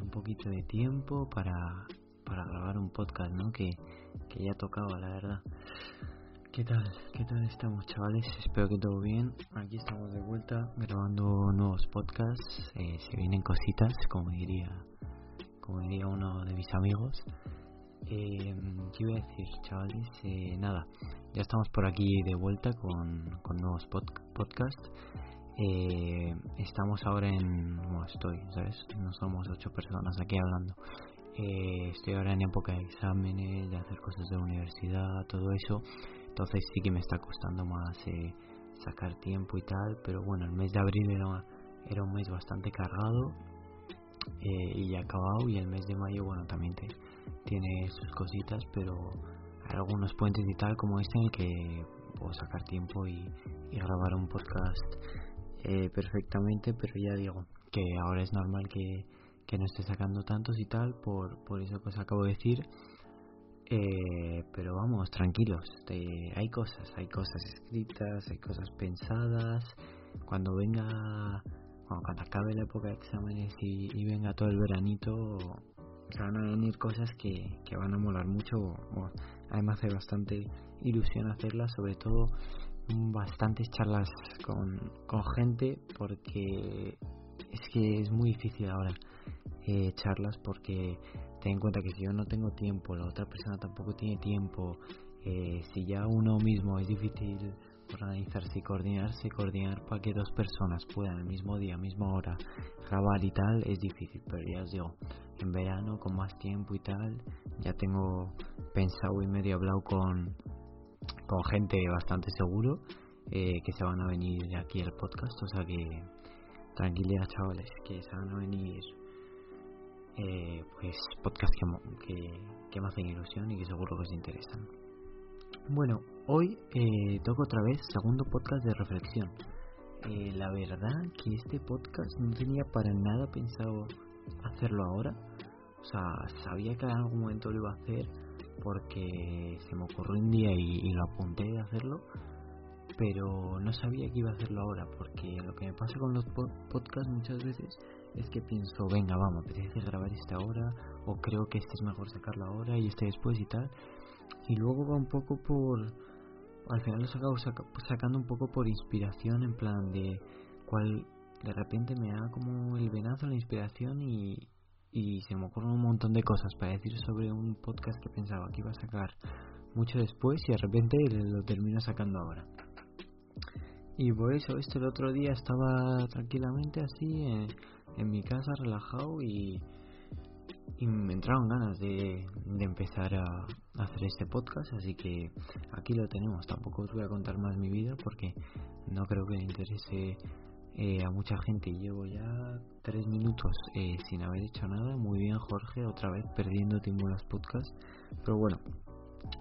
un poquito de tiempo para, para grabar un podcast, ¿no? Que, que ya tocaba, la verdad. ¿Qué tal? ¿Qué tal estamos, chavales? Espero que todo bien. Aquí estamos de vuelta grabando nuevos podcasts. Eh, se vienen cositas, como diría, como diría uno de mis amigos. Eh, ¿Qué iba a decir, chavales? Eh, nada, ya estamos por aquí de vuelta con, con nuevos podcasts. Eh, estamos ahora en. Bueno, estoy, ¿sabes? No somos ocho personas aquí hablando. Eh, estoy ahora en época de exámenes, de hacer cosas de universidad, todo eso. Entonces sí que me está costando más eh, sacar tiempo y tal. Pero bueno, el mes de abril era, un mes bastante cargado eh, y ya acabado. Y el mes de mayo, bueno, también tiene sus cositas, pero hay algunos puentes y tal como este en el que puedo sacar tiempo y grabar un podcast eh, perfectamente, pero ya digo que ahora es normal que, que, no esté sacando tantos y tal, por, por eso que os acabo de decir. Eh, pero vamos, tranquilos, eh, hay cosas, hay cosas escritas, hay cosas pensadas. Cuando venga, cuando acabe la época de exámenes y, venga todo el veranito, van a venir cosas que, que van a molar mucho. Bueno, además, hay bastante ilusión hacerlas, sobre todo bastantes charlas con, con gente porque es que es muy difícil ahora eh, charlas porque ten en cuenta que si yo no tengo tiempo, la otra persona tampoco tiene tiempo, eh, si ya uno mismo es difícil organizarse y coordinarse, coordinar para que dos personas puedan el mismo día, misma hora grabar y tal, es difícil, pero ya os digo, en verano con más tiempo y tal, ya tengo pensado y medio hablado con, con gente bastante seguro eh, que se van a venir aquí al podcast, o sea que tranquilidad chavales, que se van a venir eh, pues podcasts que, que, me hacen ilusión y que seguro que os interesan. Bueno, hoy eh, toco otra vez segundo podcast de reflexión. Eh, la verdad que este podcast no tenía para nada pensado hacerlo ahora. O sea, sabía que en algún momento lo iba a hacer, porque se me ocurrió un día y, lo apunté de hacerlo, pero no sabía que iba a hacerlo ahora, porque lo que me pasa con los podcasts muchas veces es que pienso, venga, vamos, apetece grabar esta hora, o creo que este es mejor sacarlo ahora y este después y tal, y luego va un poco por, al final lo acabo sacando un poco por inspiración, en plan de cuál de repente me da como el venazo, la inspiración y, y se me ocurren un montón de cosas para decir sobre un podcast que pensaba que iba a sacar mucho después y de repente lo termino sacando ahora. Y por eso, esto el otro día estaba tranquilamente así en, mi casa, relajado y, y me entraron ganas de, de empezar a, a, hacer este podcast, así que aquí lo tenemos. Tampoco os voy a contar más mi vida porque no creo que le interese eh, a mucha gente. Llevo ya tres minutos eh, sin haber hecho nada. Muy bien, Jorge, otra vez perdiendo tiempo en los podcasts. Pero bueno,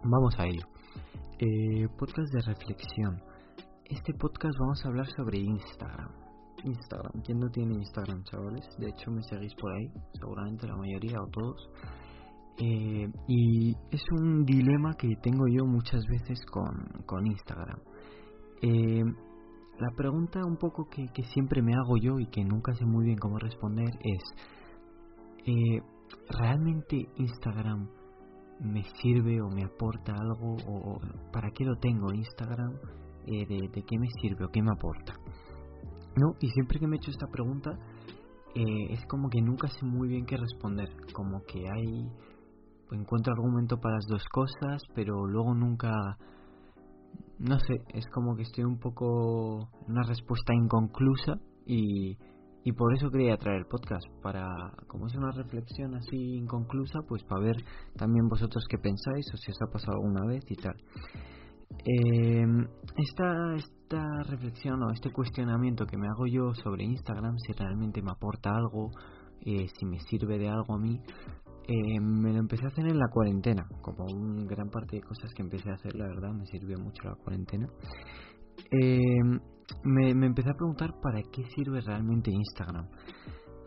vamos a ello. Eh, podcast de reflexión. Este podcast vamos a hablar sobre Instagram. Instagram. ¿Quién no tiene Instagram, chavales? De hecho, me seguís por ahí, seguramente la mayoría o todos. Eh, y es un dilema que tengo yo muchas veces con, con Instagram. Eh, la pregunta un poco que, siempre me hago yo y que nunca sé muy bien cómo responder es, eh, ¿realmente Instagram me sirve o me aporta algo? ¿O, para qué lo tengo Instagram? Eh, de, qué me sirve o qué me aporta? ¿No? Y siempre que me he hecho esta pregunta, eh, es como que nunca sé muy bien qué responder. Como que hay... Encuentro argumento para las dos cosas, pero luego nunca no sé, es como que estoy un poco una respuesta inconclusa y, y por eso quería traer el podcast para como es una reflexión así inconclusa pues para ver también vosotros qué pensáis o si os ha pasado alguna vez y tal. Eh, esta esta reflexión o este cuestionamiento que me hago yo sobre Instagram si realmente me aporta algo eh, si me sirve de algo a mí eh, me lo empecé a hacer en la cuarentena, como un gran parte de cosas que empecé a hacer, la verdad, me sirvió mucho la cuarentena. Eh, me, me, empecé a preguntar para qué sirve realmente Instagram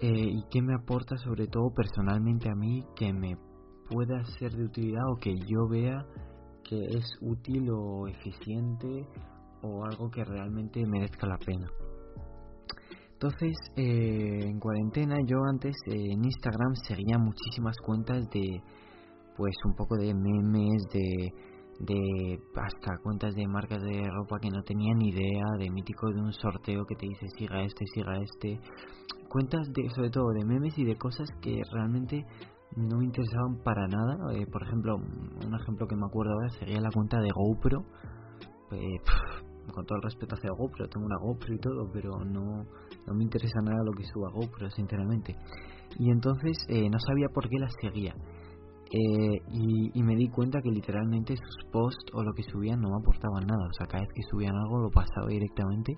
eh, y qué me aporta sobre todo personalmente a mí que me pueda ser de utilidad o que yo vea que es útil o eficiente o algo que realmente merezca la pena. Entonces, eh, en cuarentena yo antes eh, en Instagram seguía muchísimas cuentas de, pues un poco de memes, de, de hasta cuentas de marcas de ropa que no tenía ni idea, de mítico de un sorteo que te dice siga este, siga este, cuentas de sobre todo de memes y de cosas que realmente no me interesaban para nada. Eh, por ejemplo, un ejemplo que me acuerdo ahora sería la cuenta de GoPro. Eh, con todo el respeto hacia GoPro, tengo una GoPro y todo, pero no, no me interesa nada lo que suba GoPro, sinceramente. Y entonces eh, no sabía por qué las seguía. Eh, y, me di cuenta que literalmente sus posts o lo que subían no me aportaban nada. O sea, cada vez que subían algo lo pasaba directamente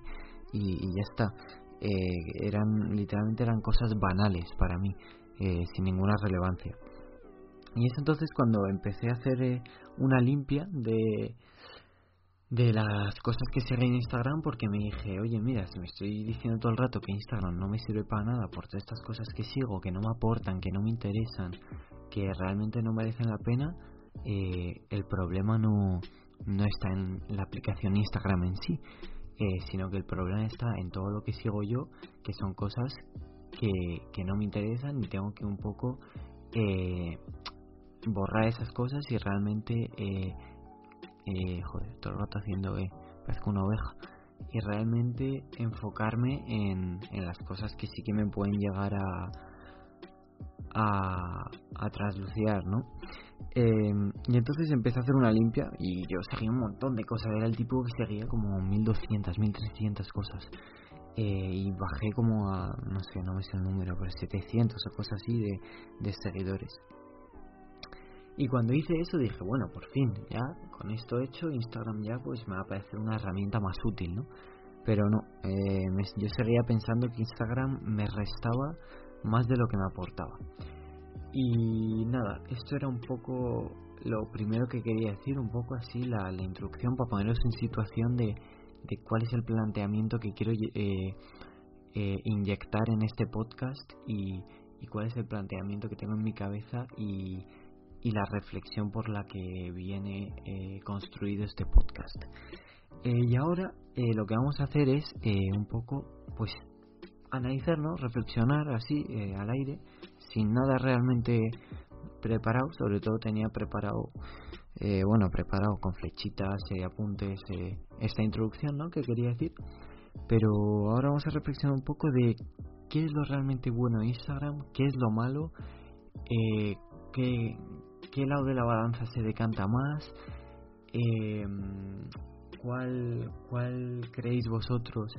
y, ya está. Eh, eran literalmente eran cosas banales para mí, eh, sin ninguna relevancia. Y es entonces cuando empecé a hacer una limpia de, de las cosas que seguí en Instagram porque me dije, oye, mira, si me estoy diciendo todo el rato que Instagram no me sirve para nada por todas estas cosas que sigo, que no me aportan, que no me interesan, que realmente no merecen la pena, eh, el problema no, no está en la aplicación Instagram en sí, eh, sino que el problema está en todo lo que sigo yo, que son cosas que, que no me interesan y tengo que un poco eh, borrar esas cosas y realmente, eh, eh, joder, todo el rato haciendo, eh, parezco una oveja, y realmente enfocarme en, en las cosas que sí que me pueden llegar a, a, a trasluciar, ¿no? Em, y entonces empecé a hacer una limpia y yo seguía un montón de cosas, era el tipo que seguía como 1200, 1300 cosas. Eh, y bajé como a, no sé, no me sé el número, pero 700 o cosas así de, de seguidores. Y cuando hice eso dije, bueno, por fin, ya con esto hecho, Instagram ya pues me va a parecer una herramienta más útil, ¿no? Pero no, eh, yo seguía pensando que Instagram me restaba más de lo que me aportaba. Y nada, esto era un poco lo primero que quería decir, un poco así la, la introducción para poneros en situación de, de cuál es el planteamiento que quiero eh, eh, inyectar en este podcast y, y, cuál es el planteamiento que tengo en mi cabeza y, y la reflexión por la que viene eh, construido este podcast. y ahora lo que vamos a hacer es un poco pues analizarnos, reflexionar así eh, al aire, sin nada realmente preparado, sobre todo tenía preparado, eh, bueno, preparado con flechitas, eh, apuntes, esta introducción, ¿no? Que quería decir, pero ahora vamos a reflexionar un poco de qué es lo realmente bueno de Instagram, qué es lo malo, qué, qué lado de la balanza se decanta más, cuál, cuál creéis vosotros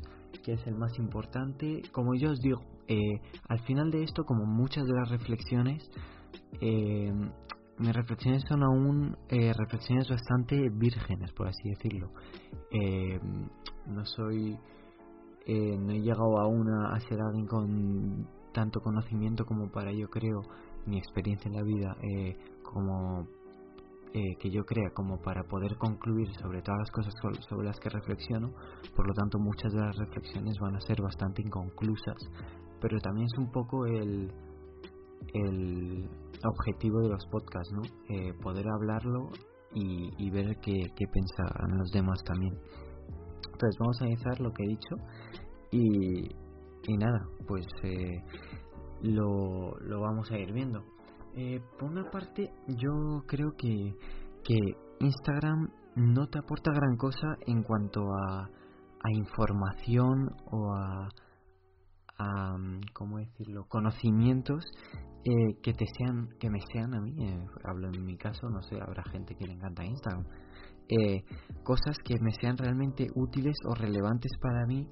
que es el más importante. Como yo os digo, eh, al final de esto, como muchas de las reflexiones, eh, mis reflexiones son aún eh, reflexiones bastante vírgenes, por así decirlo. no soy, no he llegado aún a ser alguien con tanto conocimiento como para, yo creo, mi experiencia en la vida, como eh, que yo crea como para poder concluir sobre todas las cosas sobre las que reflexiono, por lo tanto muchas de las reflexiones van a ser bastante inconclusas, pero también es un poco el, el objetivo de los podcasts, ¿no? Eh, poder hablarlo y, ver qué, qué pensarán los demás también. Entonces vamos a analizar lo que he dicho y, y nada, pues eh, lo, lo vamos a ir viendo. Eh, por una parte, yo creo que, que Instagram no te aporta gran cosa en cuanto a, a información o a, a ¿cómo decirlo? conocimientos eh, que te sean que me sean a mí eh, hablo en mi caso no sé habrá gente que le encanta Instagram eh, cosas que me sean realmente útiles o relevantes para mí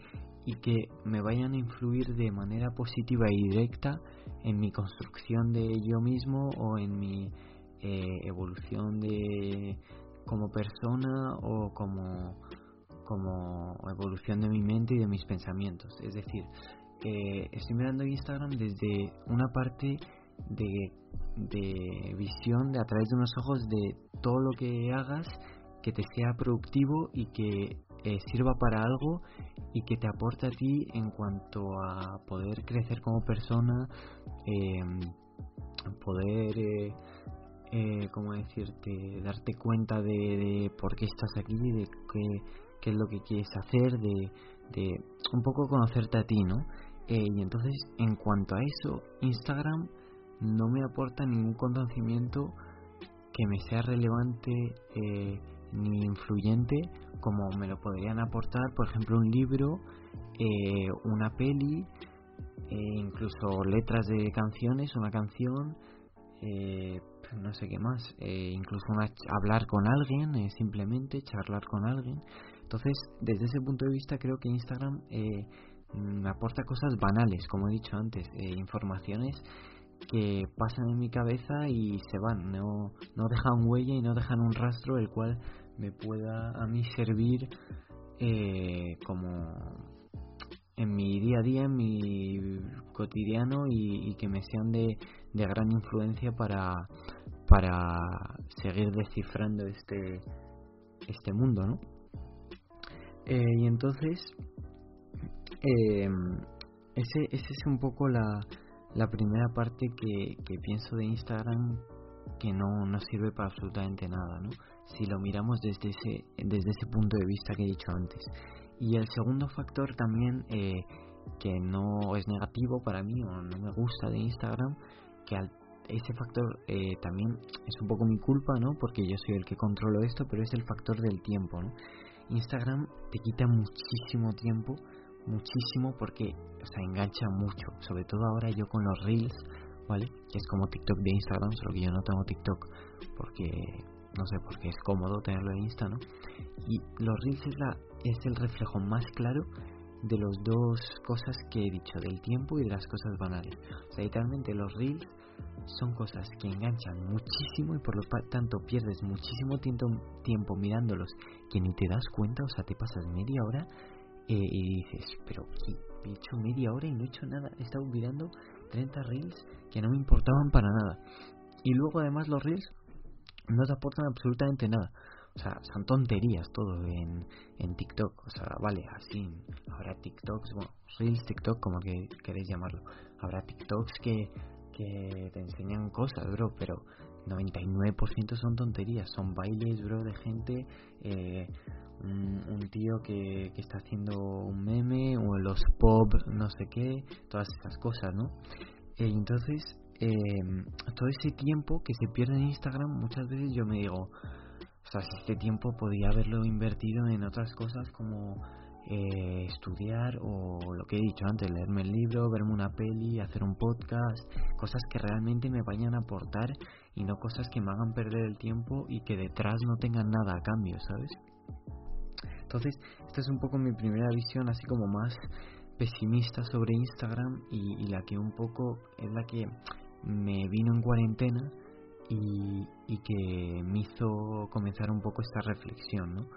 y que me vayan a influir de manera positiva y directa en mi construcción de yo mismo o en mi eh, evolución de como persona o como como evolución de mi mente y de mis pensamientos. Es decir eh, estoy mirando Instagram desde una parte de, de visión de a través de unos ojos de todo lo que hagas que te sea productivo y que eh, sirva para algo y que te aporte a ti en cuanto a poder crecer como persona, em, poder, eh, eh, ¿cómo decirte?, darte cuenta de, por qué estás aquí, de qué, es lo que quieres hacer, de, de un poco conocerte a ti, ¿no? Eh, y entonces, en cuanto a eso, Instagram no me aporta ningún conocimiento que me sea relevante eh, ni influyente como me lo podrían aportar, por ejemplo, un libro, eh, una peli, incluso letras de canciones, una canción, no sé qué más, incluso hablar con alguien, simplemente charlar con alguien. Entonces, desde ese punto de vista, creo que Instagram me mm, aporta cosas banales, como he dicho antes, eh, informaciones que pasan en mi cabeza y se van, no, no dejan huella y no dejan un rastro el cual me pueda a mí servir eh, como en mi día a día, en mi cotidiano y, que me sean de, de, gran influencia para, para seguir descifrando este, este mundo, ¿no? Eh, y entonces eh, ese, ese es un poco la, la primera parte que, que pienso de Instagram que no, no sirve para absolutamente nada, ¿no? Si lo miramos desde ese, desde ese punto de vista que he dicho antes. Y el segundo factor también eh, que no es negativo para mí o no me gusta de Instagram, que al, ese factor eh, también es un poco mi culpa, ¿no? Porque yo soy el que controlo esto, pero es el factor del tiempo, ¿no? Instagram te quita muchísimo tiempo muchísimo porque, o sea, engancha mucho. Sobre todo ahora yo con los Reels, ¿vale? Que es como TikTok de Instagram, solo que yo no tengo TikTok porque, no sé, porque es cómodo tenerlo en Insta, ¿no? Y los Reels es, la, es el reflejo más claro de las dos cosas que he dicho, del tiempo y de las cosas banales. O sea, literalmente los Reels son cosas que enganchan muchísimo y por lo tanto pierdes muchísimo tiempo, tiempo mirándolos que ni te das cuenta, o sea, te pasas media hora eh, y dices, pero he hecho media hora y no he hecho nada, he estado mirando 30 reels que no me importaban para nada. Y luego además los reels no te aportan absolutamente nada. O sea, son tonterías todo en, en TikTok. O sea, vale, así. Habrá TikToks, bueno, Reels, TikTok, como que queréis llamarlo. Habrá TikToks que, que te enseñan cosas, bro, pero 99% son tonterías. Son bailes, bro, de gente. Eh, un, tío que, que, está haciendo un meme o los pop, no sé qué, todas esas cosas, ¿no? Eh, entonces, em, todo ese tiempo que se pierde en Instagram, muchas veces yo me digo, o sea, si este tiempo podía haberlo invertido en otras cosas como eh, estudiar o lo que he dicho antes, leerme el libro, verme una peli, hacer un podcast, cosas que realmente me vayan a aportar y no cosas que me hagan perder el tiempo y que detrás no tengan nada a cambio, ¿sabes? Entonces, esta es un poco mi primera visión, así como más pesimista sobre Instagram y, la que un poco es la que me vino en cuarentena y, que me hizo comenzar un poco esta reflexión, ¿no?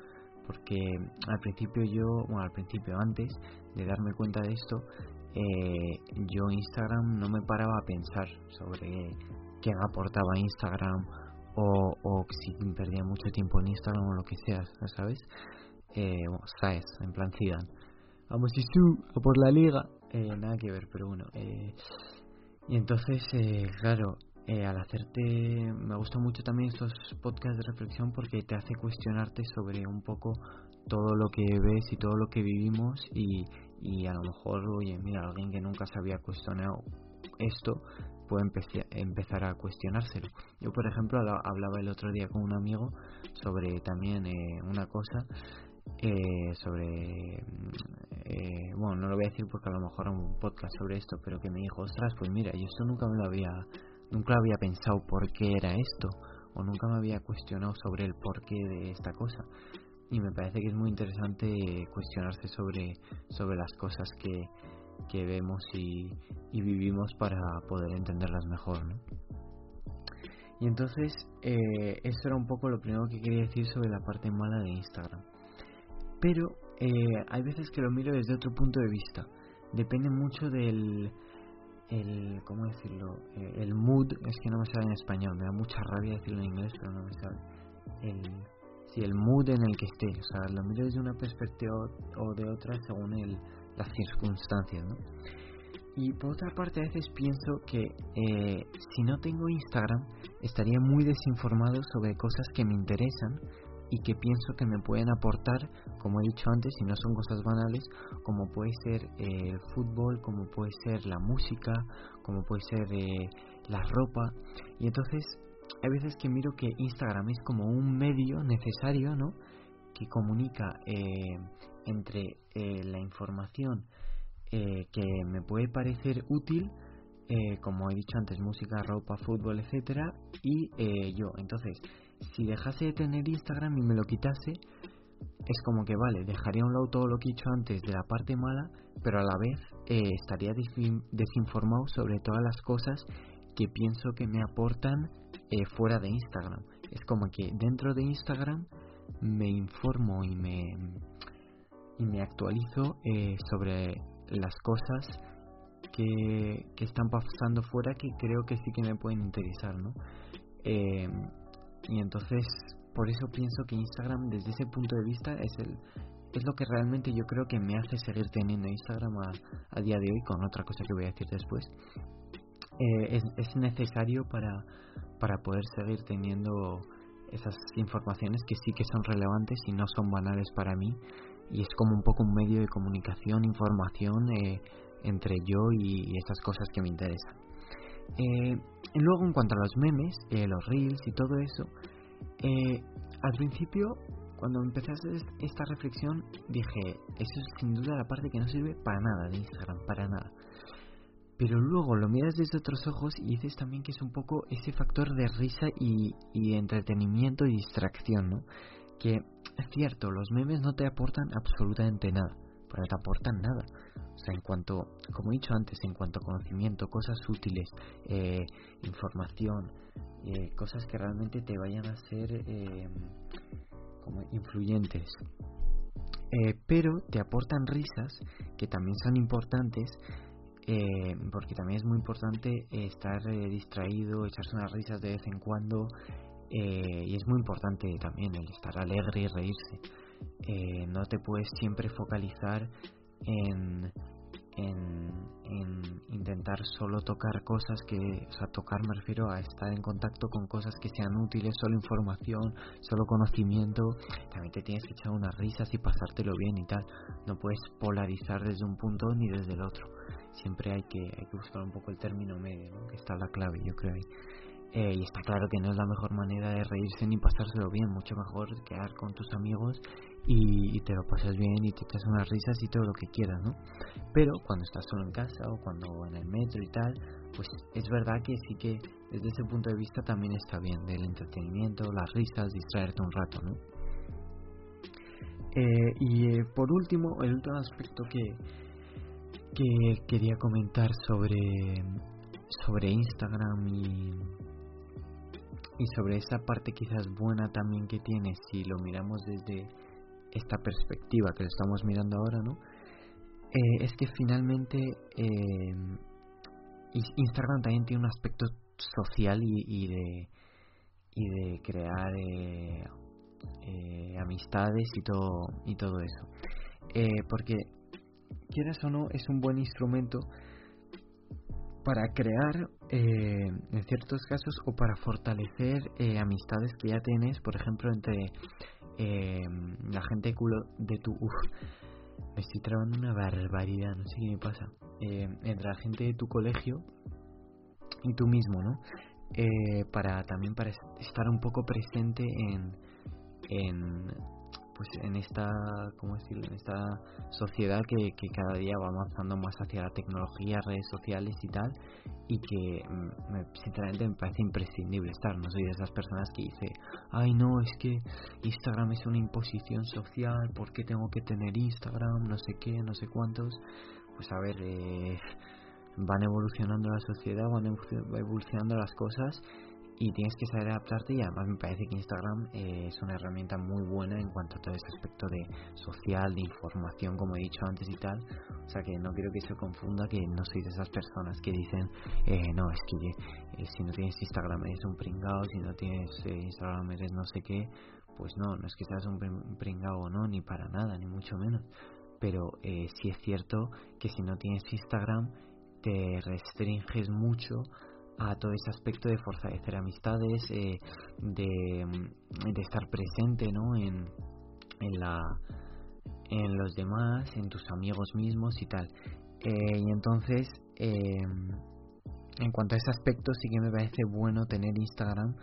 Porque al principio yo, bueno, al principio antes de darme cuenta de esto, eh, yo Instagram no me paraba a pensar sobre qué aportaba Instagram o, o si perdía mucho tiempo en Instagram o lo que sea, ¿sabes? eh, Saez, en plan Zidane. Vamos y su, a por la liga. Eh, nada que ver, pero bueno. Eh, y entonces, eh, claro, eh, al hacerte. Me gustan mucho también estos podcasts de reflexión porque te hace cuestionarte sobre un poco todo lo que ves y todo lo que vivimos. Y, y a lo mejor, oye, mira, alguien que nunca se había cuestionado esto puede empezar a cuestionárselo. Yo, por ejemplo, hablaba el otro día con un amigo sobre también una cosa eh, sobre eh, bueno no lo voy a decir porque a lo mejor un podcast sobre esto pero que me dijo ostras pues mira yo esto nunca me lo había nunca había pensado por qué era esto o nunca me había cuestionado sobre el porqué de esta cosa y me parece que es muy interesante cuestionarse sobre sobre las cosas que, que vemos y, y vivimos para poder entenderlas mejor ¿no? y entonces eh, esto era un poco lo primero que quería decir sobre la parte mala de Instagram pero eh, hay veces que lo miro desde otro punto de vista. Depende mucho del, el, ¿cómo decirlo? Eh, el mood, es que no me sale en español, me da mucha rabia decirlo en inglés, pero no me sale. El, sí, el mood en el que esté, o sea, lo miro desde una perspectiva o de otra según el, las circunstancias, ¿no? Y por otra parte, a veces pienso que eh, si no tengo Instagram, estaría muy desinformado sobre cosas que me interesan y que pienso que me pueden aportar, como he dicho antes, si no son cosas banales, como puede ser eh, el fútbol, como puede ser la música, como puede ser eh, la ropa. Y entonces hay veces que miro que Instagram es como un medio necesario, ¿no? Que comunica eh, entre la información que me puede parecer útil, como he dicho antes, música, ropa, fútbol, etcétera, y yo. Entonces, si dejase de tener Instagram y me lo quitase, es como que vale, dejaría a un lado todo lo que he dicho antes de la parte mala, pero a la vez eh, estaría desinformado sobre todas las cosas que pienso que me aportan eh, fuera de Instagram. Es como que dentro de Instagram me informo y me, y me actualizo eh, sobre las cosas que, que están pasando fuera que creo que sí que me pueden interesar, ¿no? Y entonces, por eso pienso que Instagram, desde ese punto de vista, es el es lo que realmente yo creo que me hace seguir teniendo Instagram a, día de hoy, con otra cosa que voy a decir después. Eh, es, es necesario para, para poder seguir teniendo esas informaciones que sí que son relevantes y no son banales para mí. Y es como un poco un medio de comunicación, información eh, entre yo y, esas cosas que me interesan. Eh, luego, en cuanto a los memes, eh, los reels y todo eso, eh, al principio, cuando empecé a hacer esta reflexión, dije, eso es sin duda la parte que no sirve para nada de Instagram, para nada. Pero luego lo miras desde otros ojos y dices también que es un poco ese factor de risa y, y entretenimiento y distracción, ¿no? Que es cierto, los memes no te aportan absolutamente nada, pero no te aportan nada o sea, en cuanto, como he dicho antes, en cuanto a conocimiento, cosas útiles, eh, información, eh, cosas que realmente te vayan a ser eh, como influyentes. pero te aportan risas que también son importantes porque también es muy importante estar distraído, echarse unas risas de vez en cuando y es muy importante también el estar alegre y reírse. No te puedes siempre focalizar en, en, intentar solo tocar cosas que, o sea, tocar me refiero a estar en contacto con cosas que sean útiles, solo información, solo conocimiento, también te tienes que echar unas risas y pasártelo bien y tal, no puedes polarizar desde un punto ni desde el otro, siempre hay que, hay que buscar un poco el término medio, que está la clave yo creo ahí. Eh, y está claro que no es la mejor manera de reírse ni pasárselo bien, mucho mejor quedar con tus amigos y, te lo pasas bien y te echas unas risas y todo lo que quieras, ¿no? Pero cuando estás solo en casa o cuando en el metro y tal, pues es verdad que sí que desde ese punto de vista también está bien, del entretenimiento, las risas, distraerte un rato, ¿no? Eh, y eh, por último, el último aspecto que, que quería comentar sobre, sobre Instagram y, y sobre esa parte quizás buena también que tiene si lo miramos desde esta perspectiva que estamos mirando ahora, ¿no? Eh, es que finalmente eh, Instagram también tiene un aspecto social y, de y de crear eh, amistades y todo y todo eso porque quieras o no es un buen instrumento para crear en ciertos casos o para fortalecer amistades que ya tienes por ejemplo entre eh, la gente culo de tu... Uf, me estoy trabando una barbaridad, no sé qué me pasa. Eh, entre la gente de tu colegio y tú mismo, ¿no? Eh, para también para estar un poco presente en, en pues en esta cómo decirlo en esta sociedad que, que, cada día va avanzando más hacia la tecnología redes sociales y tal y que mm, me, sinceramente me parece imprescindible estar no soy de esas personas que dice ay no es que Instagram es una imposición social ¿por qué tengo que tener Instagram no sé qué no sé cuántos pues a ver eh, van evolucionando la sociedad van evolucionando las cosas y tienes que saber adaptarte y además me parece que Instagram eh, es una herramienta muy buena en cuanto a todo ese aspecto de social, de información, como he dicho antes y tal. O sea que no quiero que se confunda que no soy de esas personas que dicen, eh, no, es que eh, si no tienes Instagram eres un pringao, si no tienes Instagram eres no sé qué. Pues no, no es que seas un pringao o no, ni para nada, ni mucho menos. Pero sí es cierto que si no tienes Instagram te restringes mucho a todo ese aspecto de fortalecer amistades, eh, de, de, estar presente ¿no? en, en, la, en los demás, en tus amigos mismos y tal. Eh, y entonces, eh, en cuanto a ese aspecto, sí que me parece bueno tener Instagram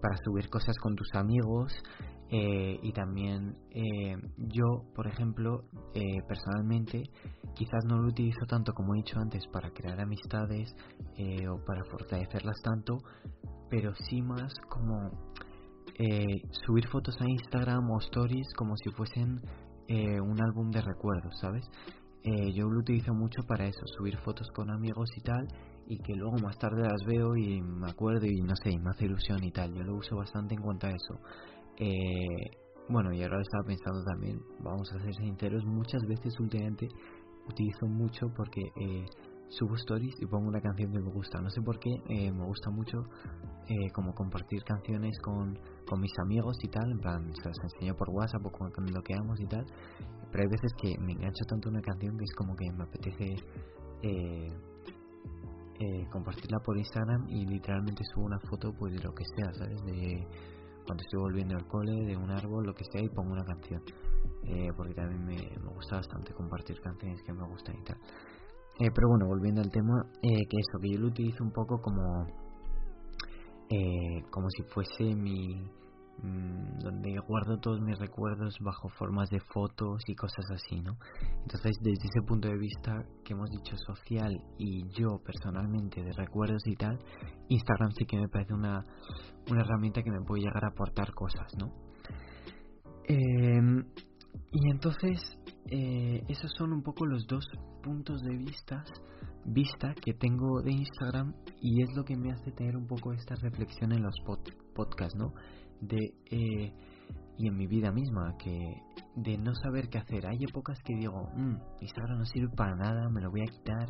para subir cosas con tus amigos, eh, y también eh, yo, por ejemplo, eh, personalmente, quizás no lo utilizo tanto como he dicho antes para crear amistades o para fortalecerlas tanto, pero sí más como subir fotos a Instagram o stories como si fuesen un álbum de recuerdos, ¿sabes? yo lo utilizo mucho para eso, subir fotos con amigos y tal, y que luego más tarde las veo y me acuerdo y no sé, me hace ilusión y tal. Yo lo uso bastante en cuanto a eso. Eh, bueno, y ahora estaba pensando también, vamos a ser sinceros, muchas veces últimamente utilizo mucho porque eh, subo stories y pongo una canción que me gusta. No sé por qué, eh, me gusta mucho eh, como compartir canciones con, con mis amigos y tal, en plan, se las enseño por WhatsApp o cuando bloqueamos y tal. Pero hay veces que me engancho tanto una canción que es como que me apetece eh, eh, compartirla por Instagram y literalmente subo una foto pues de lo que sea, ¿sabes? De cuando estoy volviendo al cole, de un árbol, lo que sea, y pongo una canción. Eh, porque también me, me, gusta bastante compartir canciones que me gustan y tal. Eh, pero bueno, volviendo al tema, eh, que eso, que yo lo utilizo un poco como, como si fuese mi, donde guardo todos mis recuerdos bajo formas de fotos y cosas así, ¿no? Entonces, desde ese punto de vista que hemos dicho social y yo personalmente de recuerdos y tal, Instagram sí que me parece una, una herramienta que me puede llegar a aportar cosas, ¿no? Em, y entonces, eh, esos son un poco los dos puntos de vista vista que tengo de Instagram y es lo que me hace tener un poco esta reflexión en los podcasts, ¿no? De eh, y en mi vida misma que de no saber qué hacer. Hay épocas que digo mmm, Instagram no sirve para nada me lo voy a quitar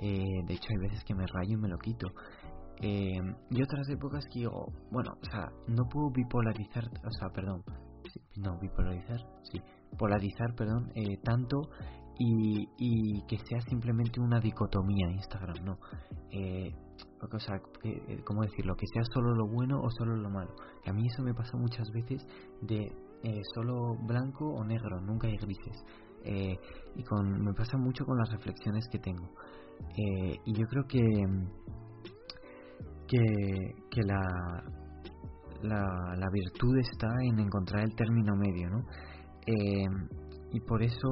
eh, de hecho hay veces que me rayo y me lo quito eh, y otras épocas que digo bueno o sea no puedo bipolarizar o sea perdón no bipolarizar sí polarizar perdón tanto y, y que sea simplemente una dicotomía Instagram no eh, o sea, eh, ¿cómo decirlo? Que sea solo lo bueno o solo lo malo. a mí eso me pasa muchas veces de eh, solo blanco o negro, nunca hay grises. Eh, y con, me pasa mucho con las reflexiones que tengo. y yo creo que, que, que la, la, la, virtud está en encontrar el término medio, ¿no? y por eso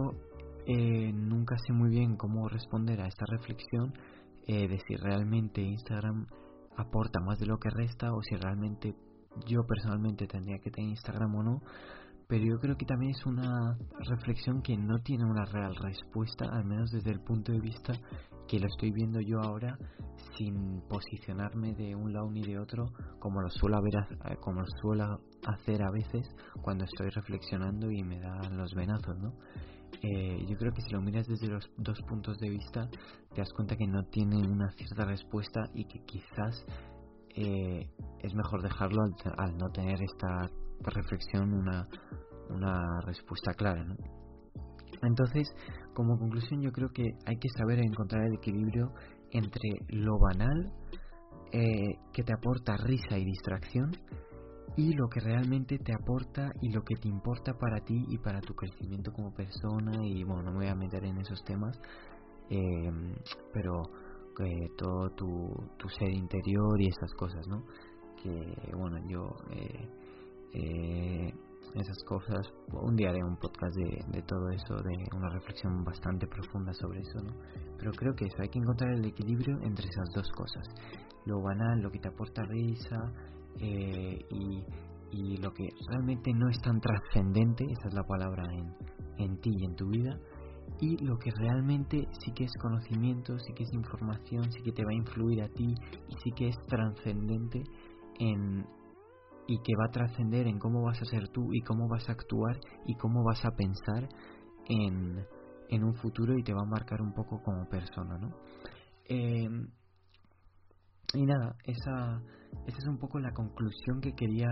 nunca sé muy bien cómo responder a esta reflexión eh, de si realmente Instagram aporta más de lo que resta o si realmente yo personalmente tendría que tener Instagram o no. Pero yo creo que también es una reflexión que no tiene una real respuesta, al menos desde el punto de vista que lo estoy viendo yo ahora sin posicionarme de un lado ni de otro como lo suelo, haber, como lo suelo hacer a veces cuando estoy reflexionando y me dan los venazos, ¿no? Eh, yo creo que si lo miras desde los dos puntos de vista, te das cuenta que no tiene una cierta respuesta y que quizás eh, es mejor dejarlo al, no tener esta reflexión una, una respuesta clara. ¿no? Entonces, como conclusión, yo creo que hay que saber encontrar el equilibrio entre lo banal, eh, que te aporta risa y distracción, y lo que realmente te aporta y lo que te importa para ti y para tu crecimiento como persona y bueno no me voy a meter en esos temas eh, pero eh, todo tu, tu, ser interior y esas cosas no que bueno yo eh, eh, esas cosas un día haré un podcast de, de, todo eso de una reflexión bastante profunda sobre eso no pero creo que eso hay que encontrar el equilibrio entre esas dos cosas lo banal lo que te aporta risa eh, y, lo que realmente no es tan trascendente, esa es la palabra en, en ti y en tu vida, y lo que realmente sí que es conocimiento, sí que es información, sí que te va a influir a ti y sí que es trascendente en y que va a trascender en cómo vas a ser tú y cómo vas a actuar y cómo vas a pensar en, en un futuro y te va a marcar un poco como persona, ¿no? Eh, y nada, esa, esa es un poco la conclusión que quería,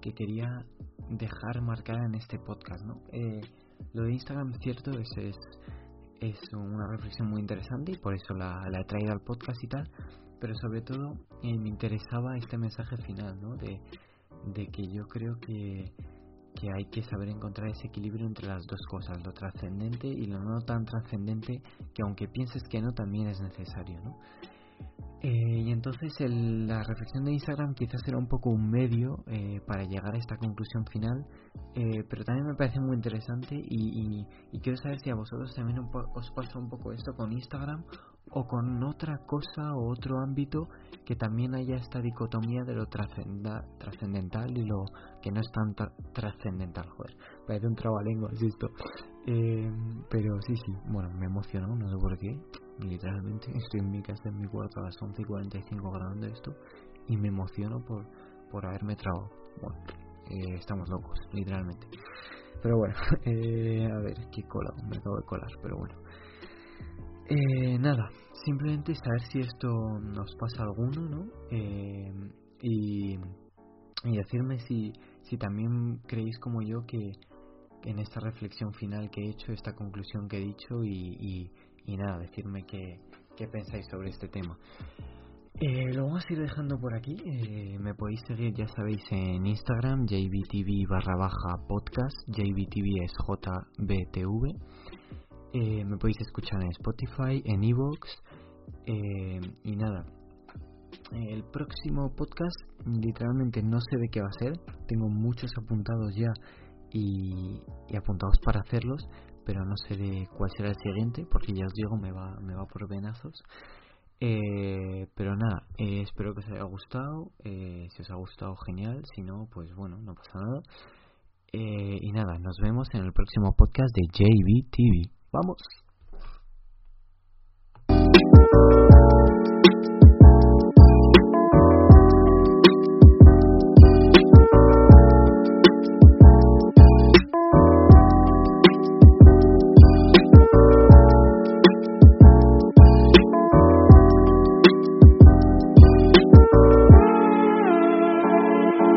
que quería dejar marcada en este podcast, ¿no? Eh, lo de Instagram, cierto, es, es, es una reflexión muy interesante y por eso la, he traído al podcast y tal, pero sobre todo eh, me interesaba este mensaje final, ¿no? De, de que yo creo que, que hay que saber encontrar ese equilibrio entre las dos cosas, lo trascendente y lo no tan trascendente, que aunque pienses que no, también es necesario, ¿no? Eh, y entonces la reflexión de Instagram quizás era un poco un medio eh, para llegar a esta conclusión final, eh, pero también me parece muy interesante y, quiero saber si a vosotros también os pasa un poco esto con Instagram o con otra cosa o otro ámbito que también haya esta dicotomía de lo trascendental y lo que no es tan trascendental. Joder, parece un trabalenguas esto. pero sí, sí, bueno, me emocionó, no sé por qué literalmente estoy en mi casa, en mi cuarto a las 11 y 45 grabando esto y me emociono por, por haberme trabado. Bueno, eh, estamos locos, literalmente. Pero bueno, eh, a ver, qué cola, me acabo de colar, pero bueno. Eh, nada, simplemente saber si esto nos pasa a alguno, ¿no? Eh, y, y decirme si, si también creéis como yo que en esta reflexión final que he hecho, esta conclusión que he dicho y y nada, decirme qué, pensáis sobre este tema. Eh, lo vamos a ir dejando por aquí. Eh, me podéis seguir, ya sabéis, en Instagram, jbtv barra baja podcast. jbtv es jbtv. Eh, me podéis escuchar en Spotify, en Evox. Eh, y nada, el próximo podcast literalmente no sé de qué va a ser. Tengo muchos apuntados ya y, y apuntados para hacerlos pero no sé cuál será el siguiente, porque ya os digo, me va, me va por venazos. Eh, pero nada, eh, espero que os haya gustado. Eh, si os ha gustado, genial. Si no, pues bueno, no pasa nada. y nada, nos vemos en el próximo podcast de JBTV. ¡Vamos!